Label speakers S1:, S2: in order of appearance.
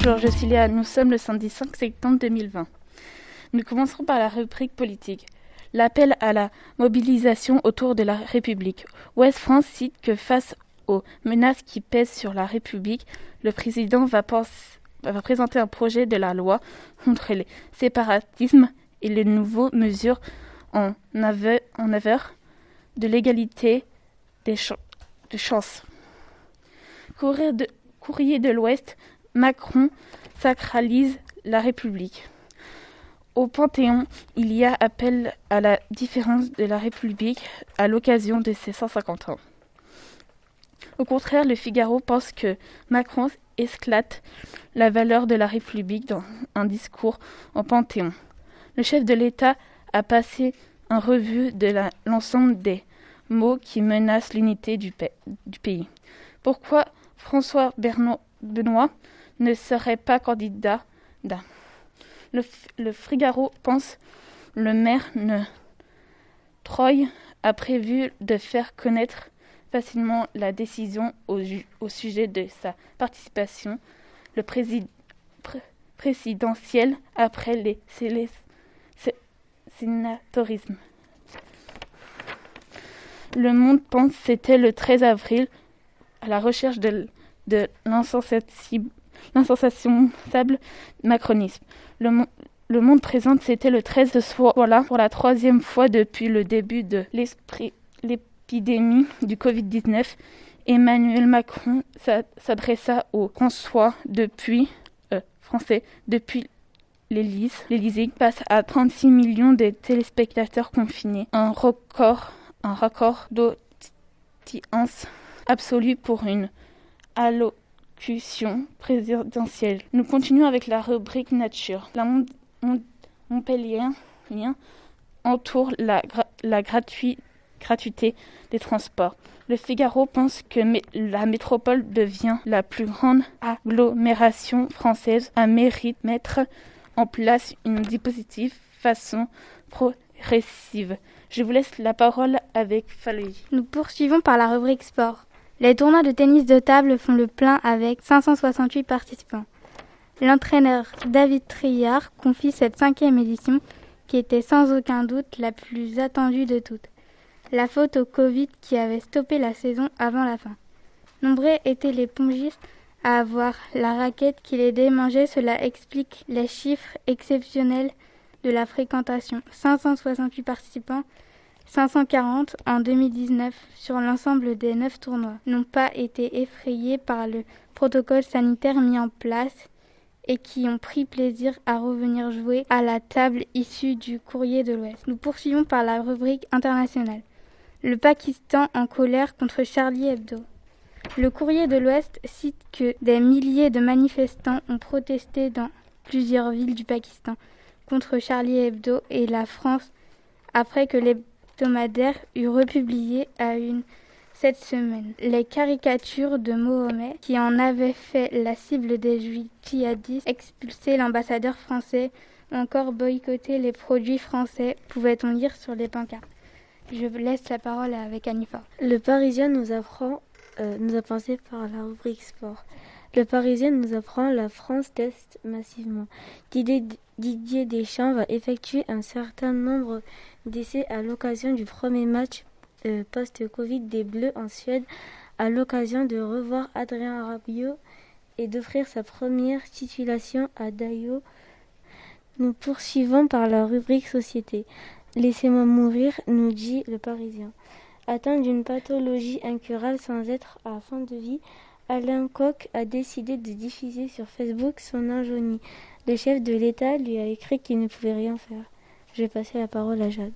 S1: Bonjour, je suis Léa. Nous sommes le samedi 5 septembre 2020. Nous commencerons par la rubrique politique. L'appel à la mobilisation autour de la République. Ouest France cite que face aux menaces qui pèsent sur la République, le président va, présenter un projet de la loi contre les séparatismes et les nouvelles mesures en, faveur de l'égalité des de chances. Courrier de l'Ouest, Macron sacralise la République. Au Panthéon, il y a appel à la différence de la République à l'occasion de ses 150 ans. Au contraire, le Figaro pense que Macron esclate la valeur de la République dans un discours au Panthéon. Le chef de l'État a passé en revue de l'ensemble des mots qui menacent l'unité du, pays. Pourquoi François Benoît ne serait pas candidat le, le Figaro pense le maire ne Troy a prévu de faire connaître facilement la décision au, sujet de sa participation le présidentiel après les sénatorismes. Le Monde pense c'était le 13 avril à la recherche de, de l'insensationnable macronisme. Le, le Monde présente c'était le 13 de voilà pour la troisième fois depuis le début de l'épidémie du Covid-19. Emmanuel Macron s'adressa au François depuis euh, français depuis l'Élysée passe à 36 millions de téléspectateurs confinés, un record un record d'audience absolue pour une allocution présidentielle. Nous continuons avec la rubrique nature. La Montpellier entoure la, la gratuité des transports. Le Figaro pense que la métropole devient la plus grande agglomération française à mérite mettre en place une dispositif façon progressive. Je vous laisse la parole avec Faloy.
S2: Nous poursuivons par la rubrique sport. Les tournois de tennis de table font le plein avec 568 participants. L'entraîneur David Triard confie cette cinquième édition qui était sans aucun doute la plus attendue de toutes. La faute au Covid qui avait stoppé la saison avant la fin. Nombreux étaient les pongistes à avoir la raquette qui les démangeait. Cela explique les chiffres exceptionnels de la fréquentation. 568 participants, 540 en 2019 sur l'ensemble des neuf tournois, n'ont pas été effrayés par le protocole sanitaire mis en place et qui ont pris plaisir à revenir jouer à la table issue du courrier de l'Ouest. Nous poursuivons par la rubrique internationale. Le Pakistan en colère contre Charlie Hebdo. Le courrier de l'Ouest cite que des milliers de manifestants ont protesté dans plusieurs villes du Pakistan contre Charlie Hebdo et la France après que l'hebdomadaire eut republié à une cette semaine les caricatures de Mohamed qui en avait fait la cible des juifs djihadistes, expulsé l'ambassadeur français ou encore boycotté les produits français, pouvait-on lire sur les pancartes? Je laisse la parole avec Anifa.
S3: Le Parisien euh, nous a pensé par la rubrique sport. Le Parisien nous apprend la France teste massivement. Didier Deschamps va effectuer un certain nombre d'essais à l'occasion du premier match euh, post-Covid des Bleus en Suède, à l'occasion de revoir Adrien Rabiot et d'offrir sa première titulation à Dayo. Nous poursuivons par la rubrique Société. Laissez-moi mourir, nous dit le Parisien. Atteint d'une pathologie incurable sans être à fin de vie, Alain Koch a décidé de diffuser sur Facebook son injonie. Le chef de l'État lui a écrit qu'il ne pouvait rien faire. Je vais la parole à Jade.